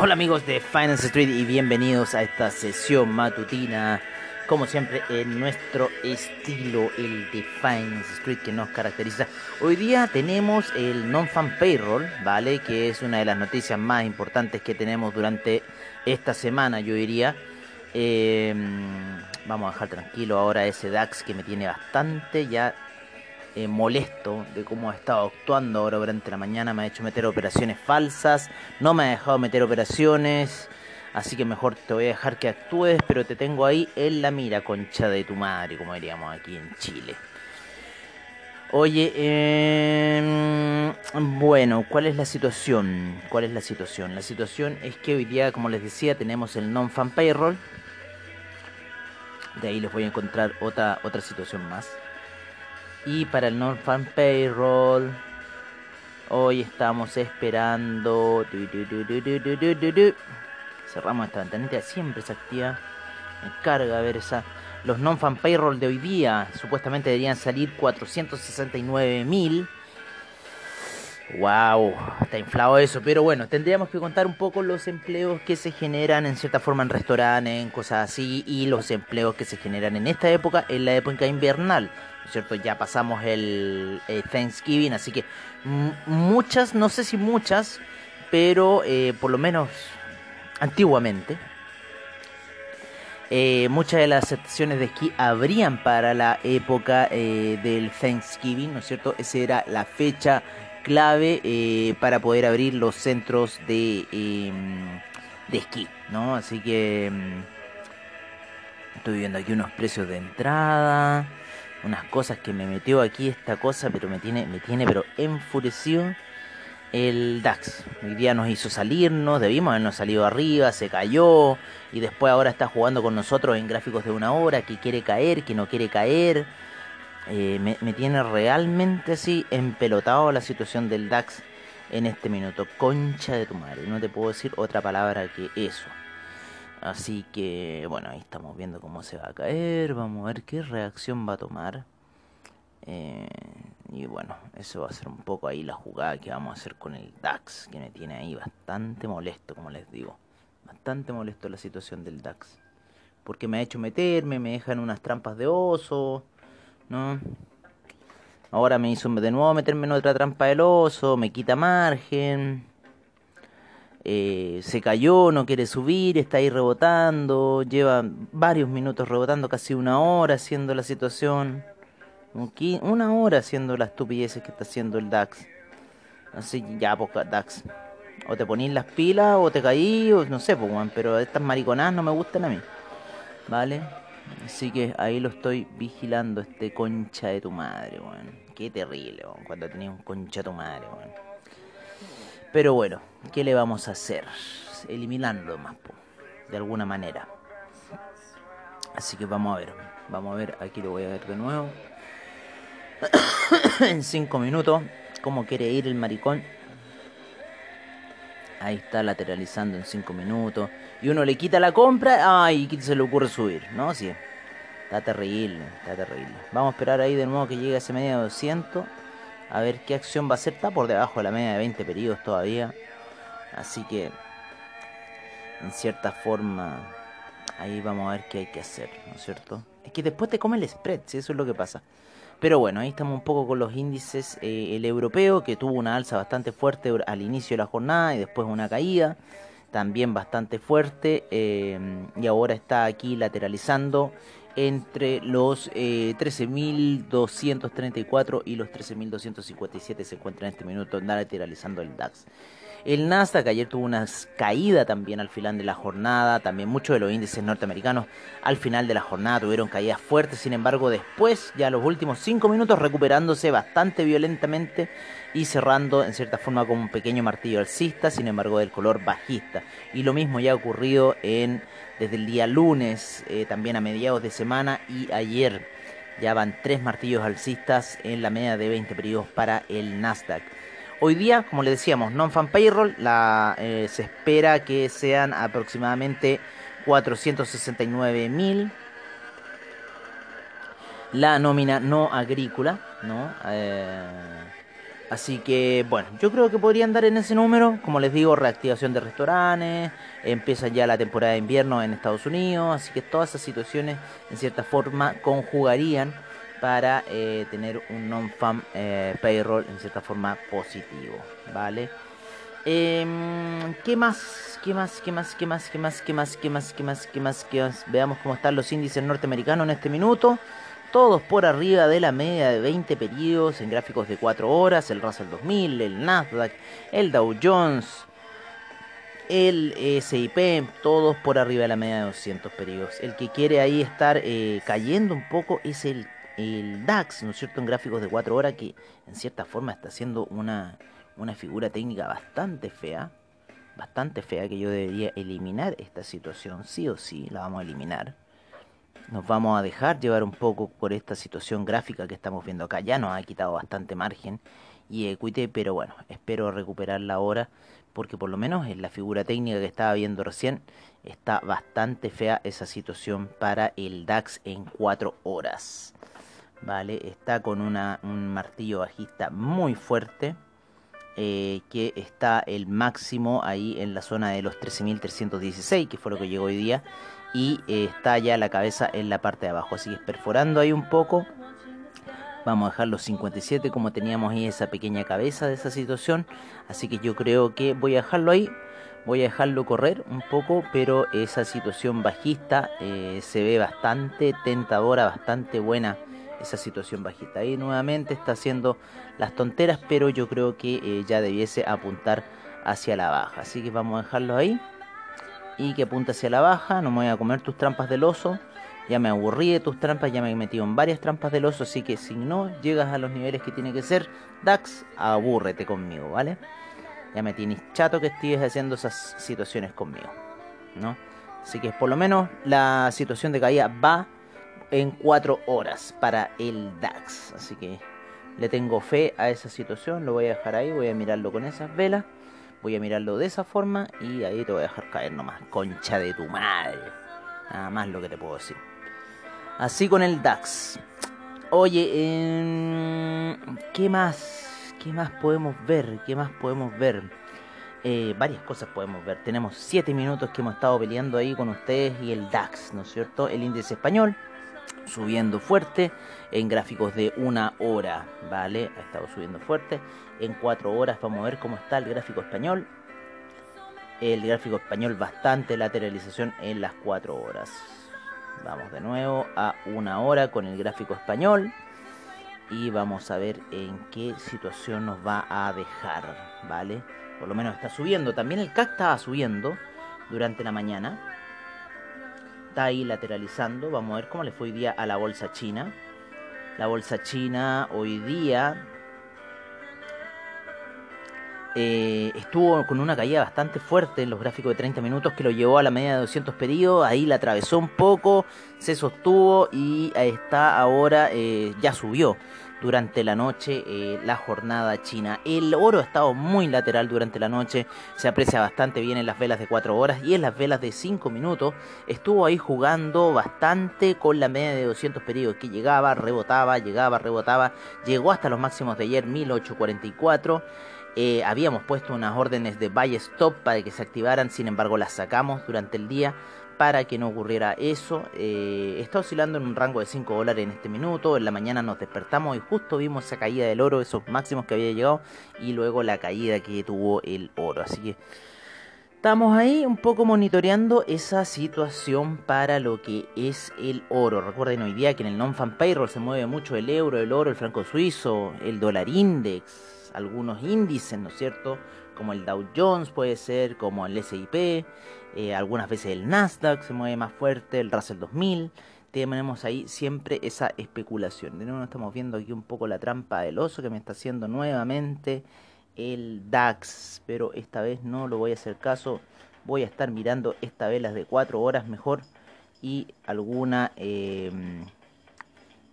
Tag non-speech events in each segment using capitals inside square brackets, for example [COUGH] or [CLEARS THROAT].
Hola amigos de Finance Street y bienvenidos a esta sesión matutina, como siempre en nuestro estilo, el de Finance Street que nos caracteriza. Hoy día tenemos el non-fan payroll, ¿vale? Que es una de las noticias más importantes que tenemos durante esta semana, yo diría. Em, vamos a dejar tranquilo ahora ese DAX que me tiene bastante ya eh, molesto de cómo ha estado actuando ahora durante la mañana. Me ha hecho meter operaciones falsas, no me ha dejado meter operaciones. Así que mejor te voy a dejar que actúes, pero te tengo ahí en la mira, concha de tu madre, como diríamos aquí en Chile. Oye, eh, bueno, ¿cuál es la situación? ¿Cuál es la situación? La situación es que hoy día, como les decía, tenemos el non-fan payroll. De ahí les voy a encontrar otra, otra situación más. Y para el non-fan payroll, hoy estamos esperando. Cerramos esta ventanita, siempre se activa. Me carga ver esa. Los non-fan payroll de hoy día supuestamente deberían salir 469 mil. Wow, está inflado eso, pero bueno, tendríamos que contar un poco los empleos que se generan en cierta forma en restaurantes, en cosas así, y los empleos que se generan en esta época, en la época invernal, cierto? Ya pasamos el, Thanksgiving, así que muchas, no sé si muchas, pero eh, por lo menos antiguamente, eh, muchas de las estaciones de esquí habrían para la época eh, del Thanksgiving, ¿no es cierto? Esa era la fecha clave eh, para poder abrir los centros de, em, de esquí, ¿no? Así que em, estoy viendo aquí unos precios de entrada, unas cosas que me metió aquí esta cosa, pero me tiene, me tiene pero enfurecido el DAX. Hoy día nos hizo salirnos, debimos habernos salido arriba, se cayó y después ahora está jugando con nosotros en gráficos de una hora, que quiere caer, que no quiere caer. Eh, me, tiene realmente así empelotado la situación del DAX en este minuto. Concha de tu madre, no te puedo decir otra palabra que eso. Así que, bueno, ahí estamos viendo cómo se va a caer. Vamos a ver qué reacción va a tomar. Eh, y bueno, eso va a ser un poco ahí la jugada que vamos a hacer con el DAX, que me tiene ahí bastante molesto, como les digo. Bastante molesto la situación del DAX. Porque me ha hecho meterme, me dejan unas trampas de oso. ¿no? Ahora me hizo de nuevo meterme en otra trampa del oso, me quita margen. Eh, se cayó, no quiere subir, está ahí rebotando, lleva varios minutos rebotando, casi una hora haciendo la situación. Una hora haciendo las estupideces que está haciendo el DAX. Así ya, pues DAX. O te ponís las pilas o te caí, o no sé, pues, pero estas mariconadas no me gustan a mí. ¿Vale? Así que ahí lo estoy vigilando, este concha de tu madre, weón. Qué terrible, cuando tenías un concha de tu madre, weón. Pero bueno, ¿qué le vamos a hacer? Eliminarlo más, de alguna manera. Así que vamos a ver, vamos a ver, aquí lo voy a ver de nuevo. [COUGHS] en 5 minutos, cómo quiere ir el maricón. Ahí está lateralizando en 5 minutos. Y uno le quita la compra. Ay, ¿qué se le ocurre subir? ¿No? Sí. Está terrible, está terrible. Vamos a esperar ahí de nuevo que llegue a ese media de 200. A ver qué acción va a hacer. Está por debajo de la media de 20 periodos todavía. Así que, en cierta forma, ahí vamos a ver qué hay que hacer, ¿no es cierto? Es que después te come el spread, si eso es lo que pasa. Pero bueno, ahí estamos un poco con los índices. Eh, el europeo, que tuvo una alza bastante fuerte al inicio de la jornada y después una caída, también bastante fuerte. Eh, y ahora está aquí lateralizando entre los 13.234 eh, y los 13.257 se encuentra en este minuto lateralizando el DAX. El Nasdaq ayer tuvo una caída también al final de la jornada, también muchos de los índices norteamericanos al final de la jornada tuvieron caídas fuertes, sin embargo después, ya los últimos 5 minutos, recuperándose bastante violentamente y cerrando en cierta forma como un pequeño martillo alcista, sin embargo del color bajista. Y lo mismo ya ha ocurrido desde el día lunes, eh, también a mediados de semana y ayer. Ya van tres martillos alcistas en la media de 20 periodos para el Nasdaq. Hoy día, como le decíamos, non-fan payroll, la, eh, se espera que sean aproximadamente 469 mil. La nómina no agrícola, ¿no? Eh, así que, bueno, yo creo que podría andar en ese número. Como les digo, reactivación de restaurantes, empieza ya la temporada de invierno en Estados Unidos, así que todas esas situaciones, en cierta forma, conjugarían para eh, tener un non-farm eh, payroll en cierta forma positivo, ¿vale? Em, ¿Qué más? ¿Qué más? ¿Qué más? ¿Qué más? ¿Qué más? ¿Qué más? ¿Qué más? ¿Qué más? ¿Qué más? ¿Qué más? Veamos cómo están los índices norteamericanos en este minuto. Todos por arriba de la media de 20 periodos en gráficos de 4 horas. El Russell 2000, el Nasdaq, el Dow Jones, el SIP, todos por arriba de la media de 200 periodos. El que quiere ahí estar eh, cayendo un poco es el el DAX, ¿no es cierto?, en gráficos de 4 horas, que en cierta forma está haciendo una, una figura técnica bastante fea, bastante fea, que yo debería eliminar esta situación, sí o sí, la vamos a eliminar. Nos vamos a dejar llevar un poco por esta situación gráfica que estamos viendo acá. Ya nos ha quitado bastante margen y equity, pero bueno, espero recuperarla ahora porque por lo menos en la figura técnica que estaba viendo recién está bastante fea esa situación para el DAX en 4 horas. ¿Vale? Está con un martillo bajista muy fuerte. Eh, que está el máximo ahí en la zona de los 13.316, que fue lo que llegó hoy día, y eh, está ya la cabeza en la parte de abajo, así que perforando ahí un poco, vamos a dejar los 57 como teníamos ahí esa pequeña cabeza de esa situación, así que yo creo que voy a dejarlo ahí, voy a dejarlo correr un poco, pero esa situación bajista eh, se ve bastante tentadora, bastante buena esa situación bajista. Ahí nuevamente está haciendo las tonteras, pero yo creo que eh, ya debiese apuntar hacia la baja. Así que vamos a dejarlo ahí. Y que apunte hacia la baja. No me voy a comer tus trampas del oso. Ya me aburrí de tus trampas, ya me he metido en varias trampas del oso. Así que si no llegas a los niveles que tiene que ser, DAX, abúrrete conmigo, ¿vale? Ya me tienes chato que estés haciendo esas situaciones conmigo, ¿no? Así que por lo menos la situación de caída va en 4 horas para el DAX. Así que le tengo fe a esa situación, lo voy a dejar ahí, voy a mirarlo con esas velas, voy a mirarlo de esa forma y ahí te voy a dejar caer nomás, concha de tu madre. Nada más lo que te puedo decir. Así con el DAX. Oye, em, ¿qué más? ¿Qué más podemos ver? ¿Qué más podemos ver? Eh, varias cosas podemos ver. Tenemos 7 minutos que hemos estado peleando ahí con ustedes y el DAX, ¿no es cierto? El índice español subiendo fuerte en gráficos de una hora, ¿vale? Ha estado subiendo fuerte. En cuatro horas vamos a ver cómo está el gráfico español. El gráfico español bastante lateralización en las cuatro horas. Vamos de nuevo a una hora con el gráfico español. Y vamos a ver en qué situación nos va a dejar, ¿vale? Por lo menos está subiendo. También el CAC estaba subiendo durante la mañana ahí lateralizando. Vamos a ver cómo le fue hoy día a la bolsa china. La bolsa china hoy día eh, estuvo con una caída bastante fuerte en los gráficos de 30 minutos que lo llevó a la media de 200 pedidos. Ahí la atravesó un poco, se sostuvo y está ahora, eh, ya subió durante la noche eh, la jornada china. El oro ha estado muy lateral durante la noche, se aprecia bastante bien en las velas de 4 horas y en las velas de 5 minutos. Estuvo ahí jugando bastante con la media de 200 periodos que llegaba, rebotaba, llegaba, rebotaba, llegó hasta los máximos de ayer 1844. Eh, habíamos puesto unas órdenes de buy stop para que se activaran, sin embargo las sacamos durante el día para que no ocurriera eso. Eh, está oscilando en un rango de 5 dólares en este minuto. En la mañana nos despertamos y justo vimos esa caída del oro, esos máximos que había llegado, y luego la caída que tuvo el oro. Así que estamos ahí un poco monitoreando esa situación para lo que es el oro. Recuerden hoy día que en el non-fan payroll se mueve mucho el euro, el oro, el franco suizo, el dólar index, algunos índices, ¿no es cierto? Como el Dow Jones puede ser, como el S&P, eh, algunas veces el Nasdaq se mueve más fuerte, el Russell 2000, tenemos ahí siempre esa especulación. De nuevo estamos viendo aquí un poco la trampa del oso que me está haciendo nuevamente el DAX, pero esta vez no lo voy a hacer caso, voy a estar mirando esta vez las de 4 horas mejor y alguna... Eh,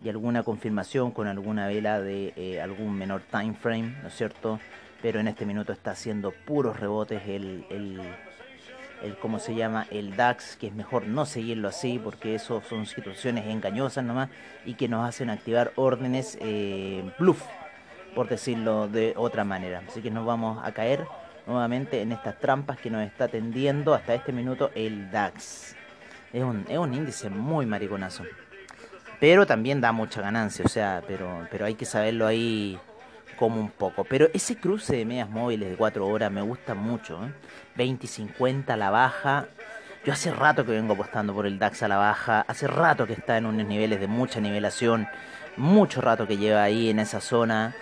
y alguna confirmación con alguna vela de eh, algún menor time frame, ¿no es cierto? Pero en este minuto está haciendo puros rebotes el, el, ¿cómo se llama? El DAX, que es mejor no seguirlo así porque eso son situaciones engañosas nomás y que nos hacen activar órdenes eh, por decirlo de otra manera. Así que nos vamos a caer nuevamente en estas trampas que nos está tendiendo hasta este minuto el DAX. Es un, es un índice muy mariconazo pero también da mucha ganancia, o sea, pero, pero hay que saberlo ahí como un poco. Pero ese cruce de medias móviles de 4 horas me gusta mucho, ¿eh? 20 y 50 a la baja. Yo hace rato que vengo apostando por el DAX a la baja, hace rato que está en unos niveles de mucha nivelación, mucho rato que lleva ahí en esa zona.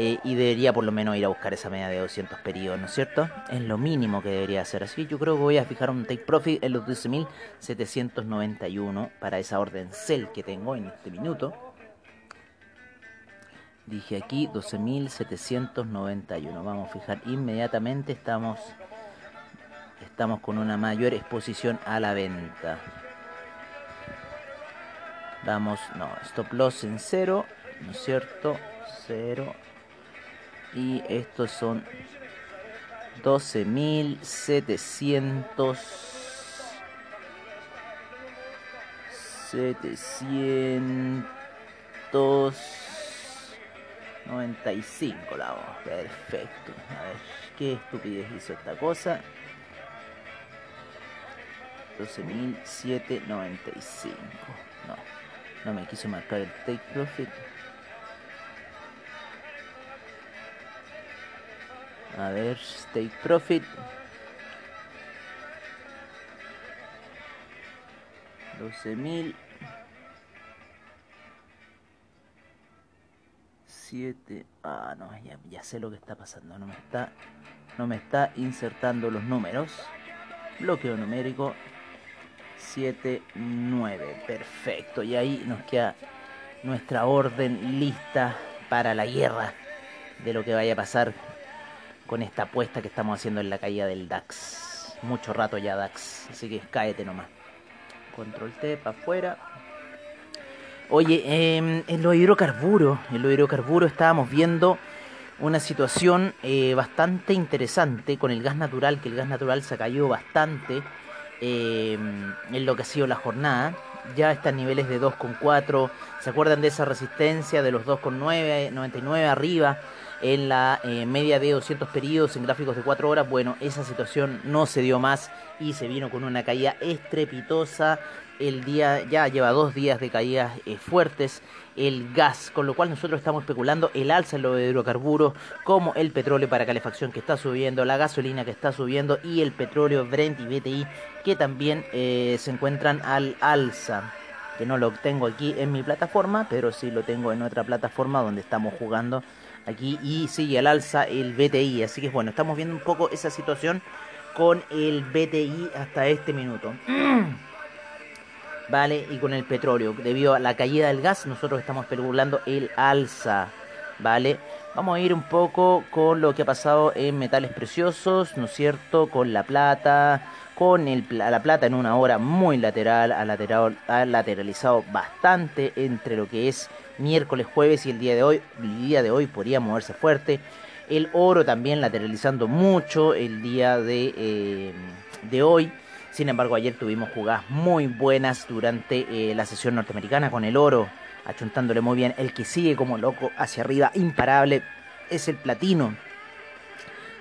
Eh, y debería por lo menos ir a buscar esa media de 200 periodos, ¿no es cierto? Es lo mínimo que debería hacer. Así que yo creo que voy a fijar un take profit en los 12.791 para esa orden sell que tengo en este minuto. Dije aquí 12.791. Vamos a fijar inmediatamente. Estamos, estamos con una mayor exposición a la venta. Vamos, no, stop loss en cero, ¿no es cierto? Cero y estos son 12.700 795 la voz. Perfecto. A ver, qué estupidez hizo esta cosa. 12.795. No, no me quiso marcar el take profit. A ver, State Profit. 12.000. 7. Ah, no, ya, sé lo que está pasando. No me está, no me está insertando los números. Bloqueo numérico 7, 9. Perfecto. Y ahí nos queda nuestra orden lista para la guerra de lo que vaya a pasar con esta apuesta que estamos haciendo en la caída del DAX. Mucho rato ya DAX, así que cáete nomás. Control T para afuera. Oye, em, en los hidrocarburos, en los hidrocarburos estábamos viendo una situación eh, bastante interesante con el gas natural, que el gas natural se cayó bastante em, en lo que ha sido la jornada. Ya está en niveles de 2,4. ¿Se acuerdan de esa resistencia de los 2,9, 99 arriba? En la eh, media de 200 periodos en gráficos de 4 horas, bueno, esa situación no se dio más y se vino con una caída estrepitosa. El día ya lleva dos días de caídas eh, fuertes. El gas, con lo cual nosotros estamos especulando el alza en los hidrocarburos, como el petróleo para calefacción que está subiendo, la gasolina que está subiendo y el petróleo Brent y BTI que también eh, se encuentran al alza que no lo tengo aquí en mi plataforma, pero sí lo tengo en otra plataforma donde estamos jugando aquí y sigue al alza el BTI. Así que bueno, estamos viendo un poco esa situación con el BTI hasta este minuto. [CLEARS THROAT] Vale, y con el petróleo. Debido a la caída del gas, nosotros estamos especulando el alza. Vale, vamos a ir un poco con lo que ha pasado en metales preciosos, ¿no es cierto? Con la plata, con el, la plata en una hora muy lateral, ha, lateral, ha lateralizado bastante entre lo que es miércoles, jueves y el día de hoy. El día de hoy podría moverse fuerte. El oro también lateralizando mucho el día de, eh, de hoy. Sin embargo, ayer tuvimos jugadas muy buenas durante eh, la sesión norteamericana con el oro, achuntándole muy bien. El que sigue como loco hacia arriba, imparable, es el platino,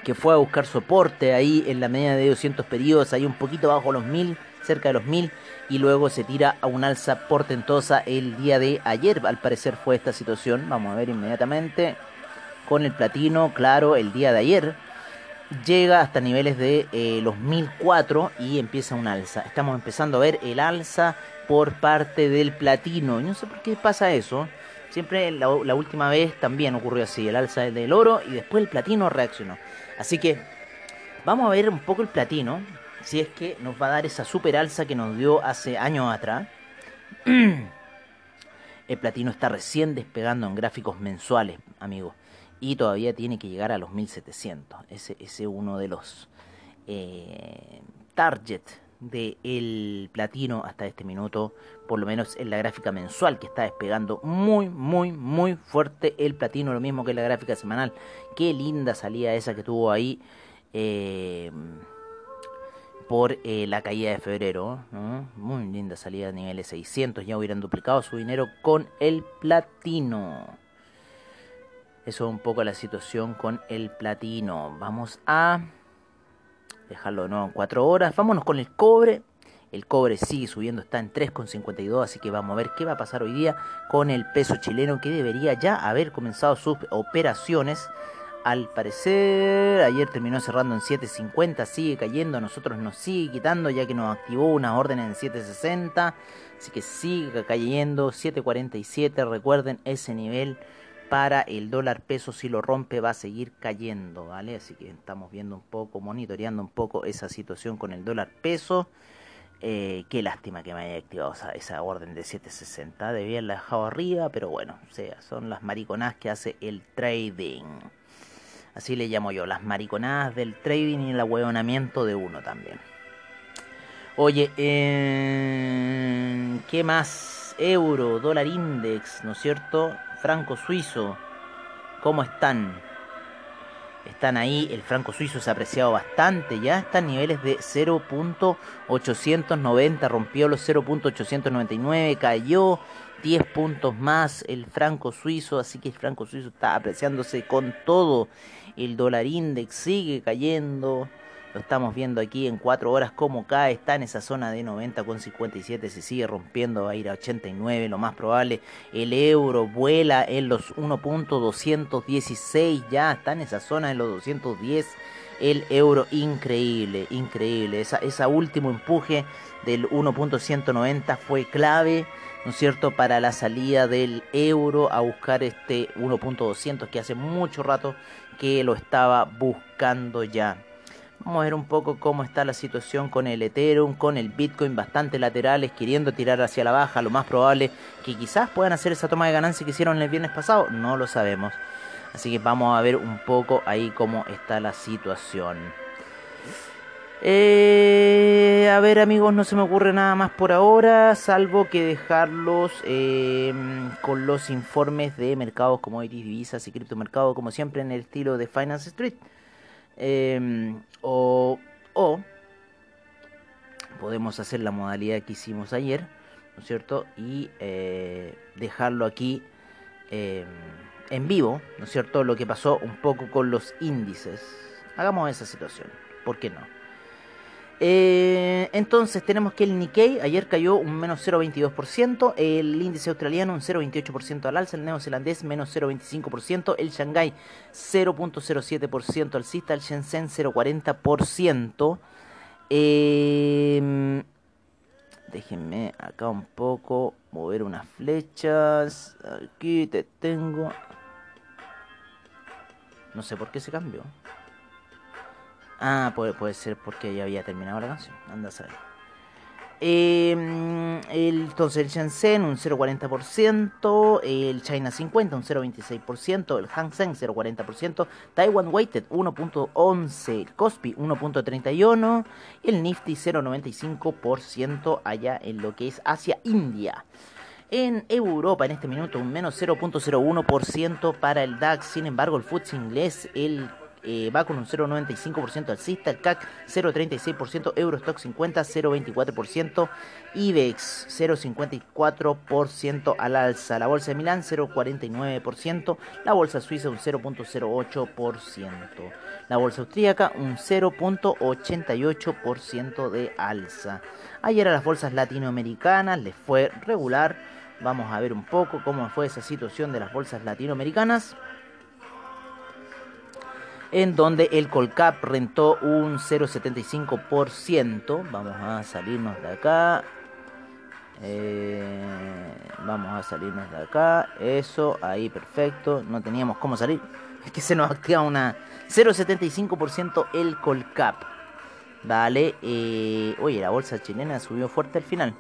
que fue a buscar soporte ahí en la media de 200 periodos, ahí un poquito bajo los 1000 cerca de los 1000 y luego se tira a un alza portentosa el día de ayer. Al parecer fue esta situación. Vamos a ver inmediatamente. Con el platino, claro, el día de ayer. Llega hasta niveles de eh, los 1004 y empieza un alza. Estamos empezando a ver el alza por parte del platino. No sé por qué pasa eso. Siempre la, la última vez también ocurrió así. El alza del oro y después el platino reaccionó. Así que Vamos a ver un poco el platino, si es que nos va a dar esa super alza que nos dio hace años atrás. [CLEARS THROAT] El platino está recién despegando en gráficos mensuales, amigos. Y todavía tiene que llegar a los 1700. Ese es uno de los eh, targets del platino hasta este minuto, por lo menos en la gráfica mensual que está despegando muy, muy, muy fuerte el platino, lo mismo que la gráfica semanal. Qué linda salida esa que tuvo ahí eh, por eh, la caída de febrero. Muy linda salida a niveles 600, ya hubieran duplicado su dinero con el platino. Eso es un poco la situación con el platino. Vamos a dejarlo de nuevo en 4 horas. Vámonos con el cobre. El cobre sigue subiendo, está en 3,52, así que vamos a ver qué va a pasar hoy día con el peso chileno que debería ya haber comenzado sus operaciones. Al parecer, ayer terminó cerrando en 7.50, sigue cayendo, a nosotros nos sigue quitando ya que nos activó una orden en 7.60, así que sigue cayendo, 7.47, recuerden ese nivel para el dólar peso si lo rompe va a seguir cayendo, ¿vale? Así que estamos viendo un poco, monitoreando un poco esa situación con el dólar peso. Eh, qué lástima que me haya activado esa, orden de 760. Debía haberla dejado arriba, pero bueno, sea, son las mariconadas que hace el trading. Así le llamo yo, las mariconadas del trading y el ahueonamiento de uno también. Oye, eh, ¿qué más? Euro, dólar index, ¿no es cierto? franco suizo, ¿cómo están? Están ahí, el franco suizo se ha apreciado bastante, ya está en niveles de 0.890, rompió los 0.899, cayó 10 puntos más el franco suizo, así que el franco suizo está apreciándose con todo. El dólar index sigue cayendo, lo estamos viendo aquí en 4 horas como cae, está en esa zona de 90,57, se sigue rompiendo, va a ir a 89, lo más probable. El euro vuela en los 1.216, ya está en esa zona de los 210. El euro increíble, increíble. Esa, esa último empuje del 1.190 fue clave, ¿no es cierto?, para la salida del euro a buscar este 1.200 que hace mucho rato que lo estaba buscando ya. Vamos a ver un poco cómo está la situación con el Ethereum, con el Bitcoin bastante laterales, queriendo tirar hacia la baja. Lo más probable que quizás puedan hacer esa toma de ganancia que hicieron el viernes pasado, no lo sabemos. Así que vamos a ver un poco ahí cómo está la situación. Eh, a ver amigos, no se me ocurre nada más por ahora, salvo que dejarlos em, con los informes de mercados, commodities, divisas y criptomercados, como siempre en el estilo de Finance Street. Em, o, podemos hacer la modalidad que hicimos ayer, ¿no es cierto? Y eh, dejarlo aquí em, en vivo, ¿no es cierto? Lo que pasó un poco con los índices. Hagamos esa situación, ¿por qué no? Eh, entonces tenemos que el Nikkei ayer cayó un menos 0,22%, el índice australiano un 0,28% al alza, el neozelandés menos 0,25%, el Shanghai 0,07% alcista, el Shenzhen 0,40%. Eh, déjenme acá un poco mover unas flechas. Aquí te tengo. No sé por qué se cambió. Ah, puede, puede ser porque ya había terminado la canción. Anda a saber. Em, el, entonces el Shenzhen un 0,40%, el China 50 un 0,26%, el Hang Seng 0,40%, Taiwan Weighted 1,11%, el Kospi 1,31% y el Nifty 0,95% allá en lo que es Asia India. En Europa en este minuto un menos 0,01% para el DAX, sin embargo el FTSE inglés, el eh, va con un 0,95% alcista, el CAC 0,36%, Eurostock 50, 0,24%, IBEX 0,54% al alza, la bolsa de Milán 0,49%, la bolsa suiza un 0,08%, la bolsa austríaca un 0,88% de alza. Ayer a las bolsas latinoamericanas les fue regular. Vamos a ver un poco cómo fue esa situación de las bolsas latinoamericanas en donde el Colcap rentó un 0,75%. Vamos a salirnos de acá. Eh, vamos a salirnos de acá. Eso, ahí, perfecto. No teníamos cómo salir. Es que se nos activa una 0,75% el Colcap. Vale. Eh, oye, la bolsa chilena subió fuerte al final.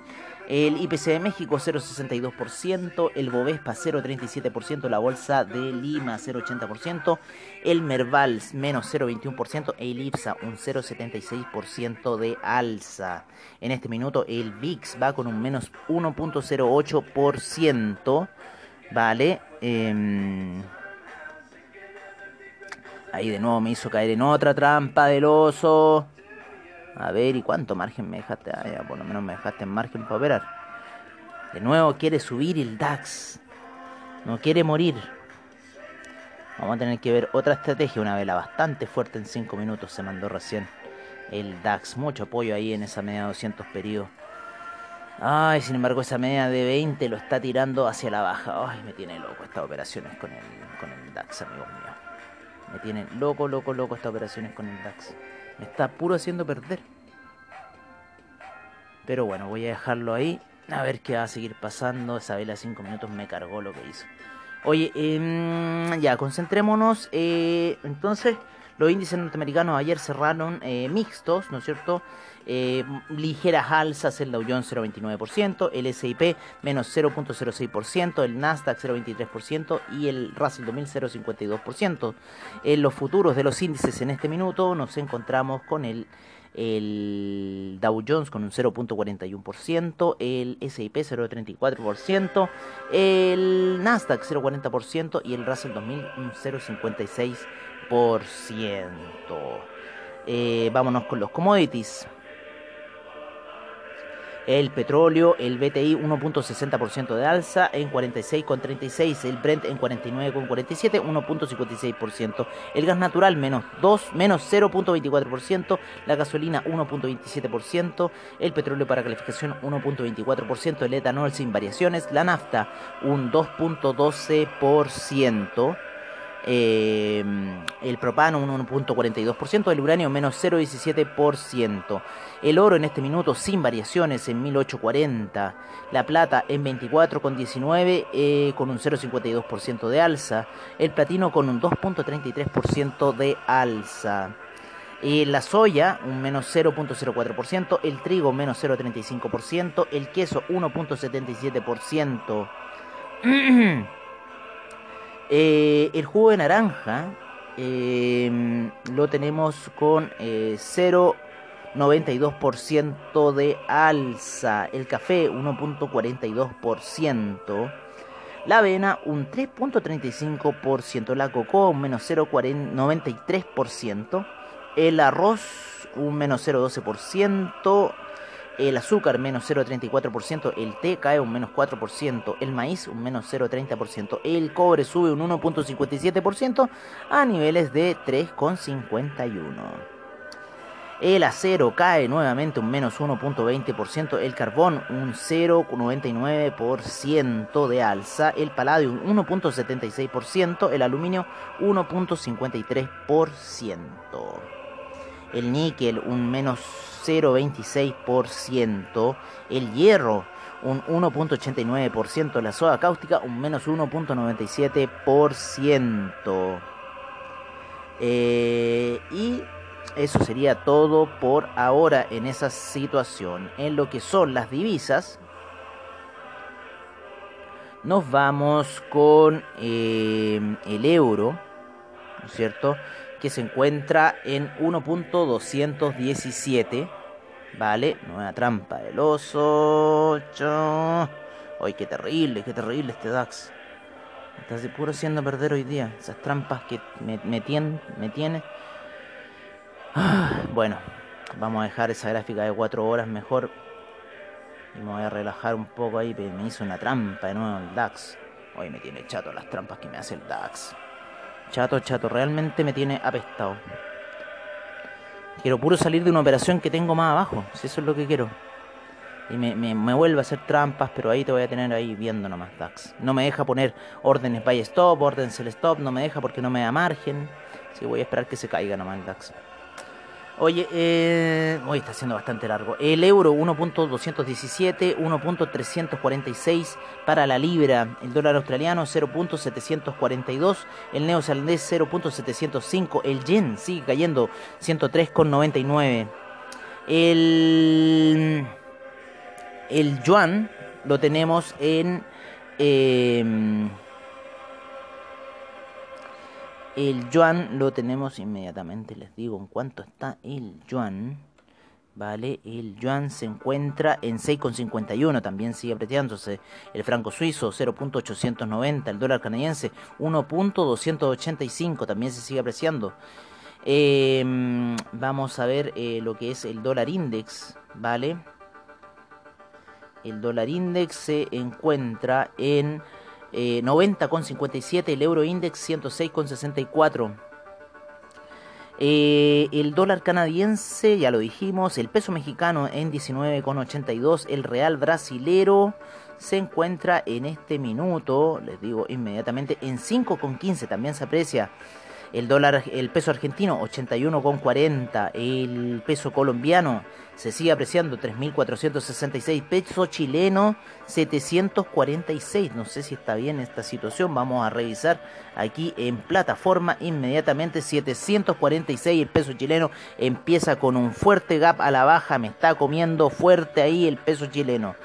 El IPC de México 0,62%, el Bovespa 0,37%, la Bolsa de Lima 0,80%, el Merval menos 0,21% e el IPSA un 0,76% de alza. En este minuto el VIX va con un menos 1,08%, ¿vale? Em, ahí de nuevo me hizo caer en otra trampa del oso. A ver, ¿y cuánto margen me dejaste? Ah, por lo menos me dejaste en margen para operar. De nuevo quiere subir el DAX. No quiere morir. Vamos a tener que ver otra estrategia. Una vela bastante fuerte en 5 minutos se mandó recién. El DAX. Mucho apoyo ahí en esa media de 200 periodos. Ay, sin embargo, esa media de 20 lo está tirando hacia la baja. Ay, me tiene loco estas operaciones con el, con el DAX, amigos míos. Me tiene loco, loco, loco estas operaciones con el DAX. Me está puro haciendo perder. Pero bueno, voy a dejarlo ahí. A ver qué va a seguir pasando. Esa vela 5 minutos me cargó lo que hizo. Oye, em, ya, concentrémonos. Eh, entonces, los índices norteamericanos ayer cerraron eh, mixtos, ¿no es cierto? Eh, ligeras alzas, el Dow Jones 0,29%, el S&P menos 0,06%, el Nasdaq 0,23% y el Russell 2000 0,52%. En los futuros de los índices en este minuto nos encontramos con el Dow Jones con un 0.41%, el S&P 0.34%, el Nasdaq 0.40% y el Russell 2000 un 0.56%. Eh, vámonos con los commodities. El petróleo, el BTI 1.60% de alza en 46,36, el Brent en 49,47, 1.56%, el gas natural menos 2, menos 0.24%, la gasolina 1.27%, el petróleo para calificación 1.24%, el etanol sin variaciones, la nafta un 2.12%, eh, el propano un 1.42%, el uranio menos 0.17%, el oro en este minuto sin variaciones en 1840, la plata en 24,19 eh, con un 0.52% de alza, el platino con un 2.33% de alza. Eh, la soya, un menos 0.04%, el trigo menos 0.35%, el queso 1.77%. [CLEARS THROAT] Eh, el jugo de naranja eh, lo tenemos con 0,92% eh, de alza. El café 1.42%. La avena un 3.35%. La cocoa un menos 0.93%. El arroz un menos 0.12% el azúcar menos 0,34%, el té cae un menos 4%, el maíz un menos 0,30%, el cobre sube un 1,57% a niveles de 3,51%. El acero cae nuevamente un menos 1.20%, el carbón un 0.99% de alza, el paladio un 1.76%, el aluminio 1.53%. El níquel un menos 0,26%, el hierro un 1.89%, la soda cáustica un menos 1.97%. Eh, y eso sería todo por ahora en esa situación. En lo que son las divisas, nos vamos con eh, el euro, ¿no es cierto? Que se encuentra en 1.217 Vale, nueva trampa del oso. Ay, qué terrible, qué terrible este DAX. Está puro siendo perder hoy día. Esas trampas que me, me, me tiene. Ah, bueno, vamos a dejar esa gráfica de 4 horas mejor. Y me voy a relajar un poco ahí. Me hizo una trampa de nuevo el DAX. Hoy me tiene chato las trampas que me hace el DAX. Chato, chato, realmente me tiene apestado. Quiero puro salir de una operación que tengo más abajo, si eso es lo que quiero. Y me, me, vuelve a hacer trampas, pero ahí te voy a tener ahí viendo nomás DAX. No me deja poner órdenes buy stop, órdenes sell stop, no me deja porque no me da margen. Así voy a esperar que se caiga nomás el DAX. Oye, eh, hoy está siendo bastante largo. El euro 1.217, 1.346 para la libra. El dólar australiano 0.742. El neozelandés 0.705. El yen sigue cayendo 103,99. El, el yuan lo tenemos en... Eh, el yuan lo tenemos inmediatamente, les digo en cuánto está el yuan. Vale, el yuan se encuentra en 6,51, también sigue apreciándose. El franco suizo 0.890, el dólar canadiense 1.285, también se sigue apreciando. Em, vamos a ver eh, lo que es el dólar index, ¿vale? El dólar index se encuentra en 90,57, eh, el euro index 106,64. Eh, el dólar canadiense, ya lo dijimos, el peso mexicano en 19,82, el real brasilero se encuentra en este minuto, les digo inmediatamente, en 5,15, también se aprecia. El dólar, el peso argentino 81,40, el peso colombiano se sigue apreciando 3.466 pesos chileno 746 no sé si está bien esta situación vamos a revisar aquí en plataforma inmediatamente. 746 el peso chileno empieza con un fuerte gap a la baja me está comiendo fuerte ahí el peso chileno.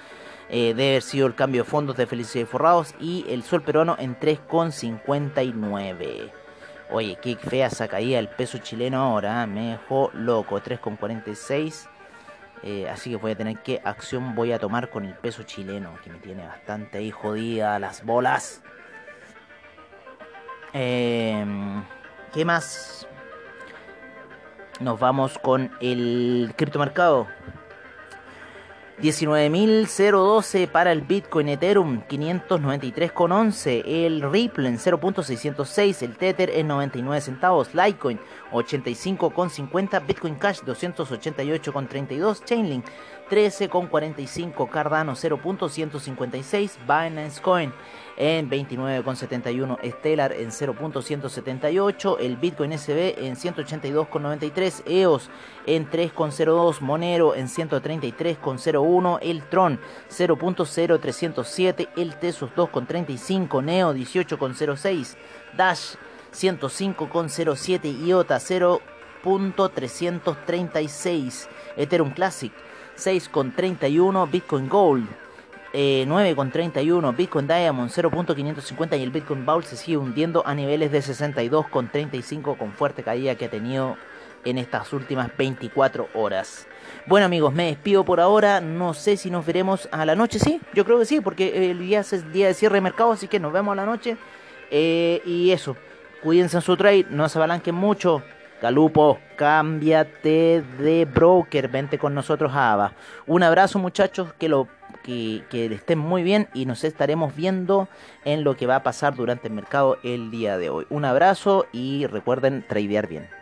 Eh, debe haber sido el cambio de fondos de Felicidad Forrados y el sol peruano en 3,59 Oye, qué fea esa caída el peso chileno ahora, ¿eh? me dejó loco, 3,46 eh, así que voy a tener que acción voy a tomar con el peso chileno, que me tiene bastante ahí jodida las bolas. Em, ¿Qué más? Nos vamos con el criptomercado. 19.012 para el Bitcoin Ethereum 593,11 el Ripple en 0.606 el Tether en 99 centavos Litecoin 85,50 Bitcoin Cash 288,32 Chainlink 13,45 Cardano 0.156 Binance Coin en 29,71 Stellar en 0.178 el Bitcoin SB en 182,93 EOS en 3,02 Monero en 133,01 el Tron 0.0307 el Tesos 2,35 Neo 18,06 Dash 105,07 IOTA 0.336 Ethereum Classic 6,31 Bitcoin Gold eh, 9,31 Bitcoin Diamond 0.550 y el Bitcoin Bowl se sigue hundiendo a niveles de 62,35 con fuerte caída que ha tenido en estas últimas 24 horas. Bueno amigos, me despido por ahora, no sé si nos veremos a la noche, sí, yo creo que sí, porque el día es día de cierre de mercado, así que nos vemos a la noche. Eh, y eso, cuídense en su trade, no se abalanquen mucho. Galupo, cámbiate de broker, vente con nosotros a ABA. Un abrazo muchachos, que lo que, que estén muy bien y nos estaremos viendo en lo que va a pasar durante el mercado el día de hoy. Un abrazo y recuerden tradear bien.